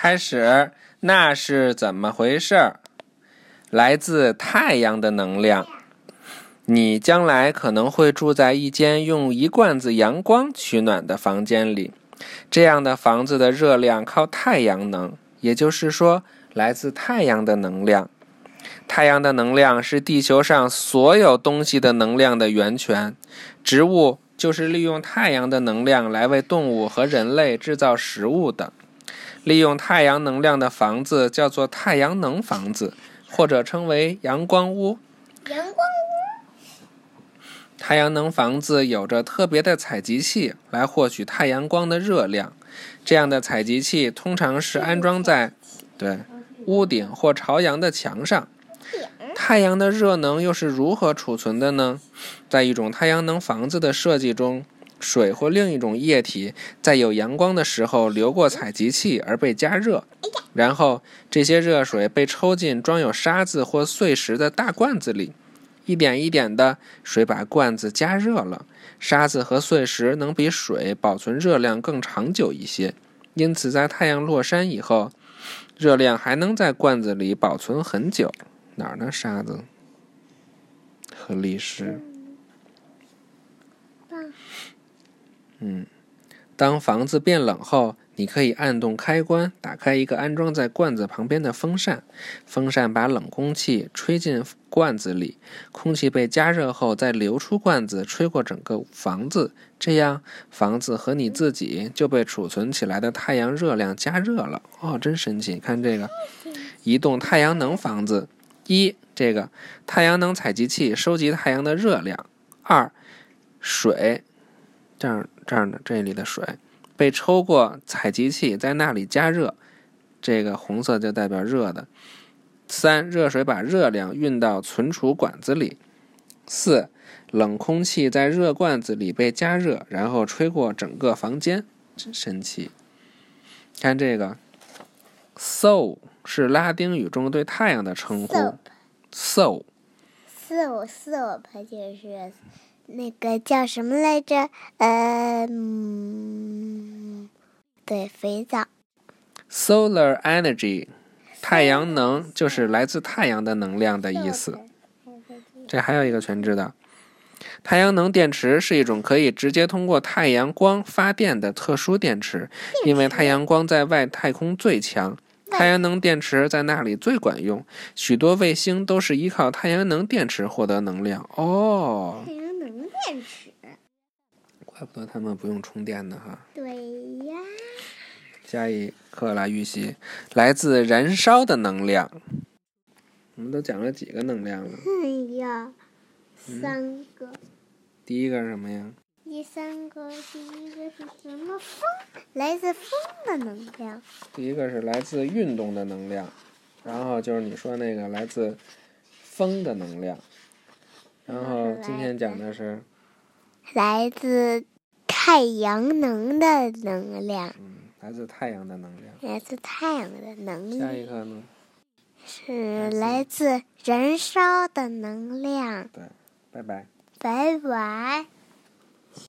开始，那是怎么回事？来自太阳的能量。你将来可能会住在一间用一罐子阳光取暖的房间里，这样的房子的热量靠太阳能，也就是说，来自太阳的能量。太阳的能量是地球上所有东西的能量的源泉，植物就是利用太阳的能量来为动物和人类制造食物的。利用太阳能量的房子叫做太阳能房子，或者称为阳光屋。阳光屋。太阳能房子有着特别的采集器来获取太阳光的热量，这样的采集器通常是安装在对屋顶或朝阳的墙上。太阳的热能又是如何储存的呢？在一种太阳能房子的设计中。水或另一种液体在有阳光的时候流过采集器而被加热，然后这些热水被抽进装有沙子或碎石的大罐子里，一点一点的水把罐子加热了。沙子和碎石能比水保存热量更长久一些，因此在太阳落山以后，热量还能在罐子里保存很久。哪儿呢？沙子和砾石。嗯，当房子变冷后，你可以按动开关，打开一个安装在罐子旁边的风扇。风扇把冷空气吹进罐子里，空气被加热后再流出罐子，吹过整个房子。这样，房子和你自己就被储存起来的太阳热量加热了。哦，真神奇！看这个，移动太阳能房子。一，这个太阳能采集器收集太阳的热量。二，水。这样这样的，这里的水被抽过采集器，在那里加热，这个红色就代表热的。三，热水把热量运到存储管子里。四，冷空气在热罐子里被加热，然后吹过整个房间，真神奇。看这个，so 是拉丁语中对太阳的称呼。so so so 就是。那个叫什么来着？呃，对，肥皂。Solar energy，太阳能就是来自太阳的能量的意思。这还有一个全知道，太阳能电池是一种可以直接通过太阳光发电的特殊电池，因为太阳光在外太空最强，太阳能电池在那里最管用。许多卫星都是依靠太阳能电池获得能量。哦。电池，怪不得他们不用充电呢，哈。对呀。下一课来预习，来自燃烧的能量。我们都讲了几个能量了？哎呀，三个。第一个是什么呀？第三个，第一个是什么？风，来自风的能量。第一个是来自运动的能量，然后就是你说那个来自风的能量。然后今天讲的是来自太阳能的能量。嗯，来自太阳的能量。来自太阳的能量。下一个呢？是来自燃烧的能量。对，拜拜。拜拜。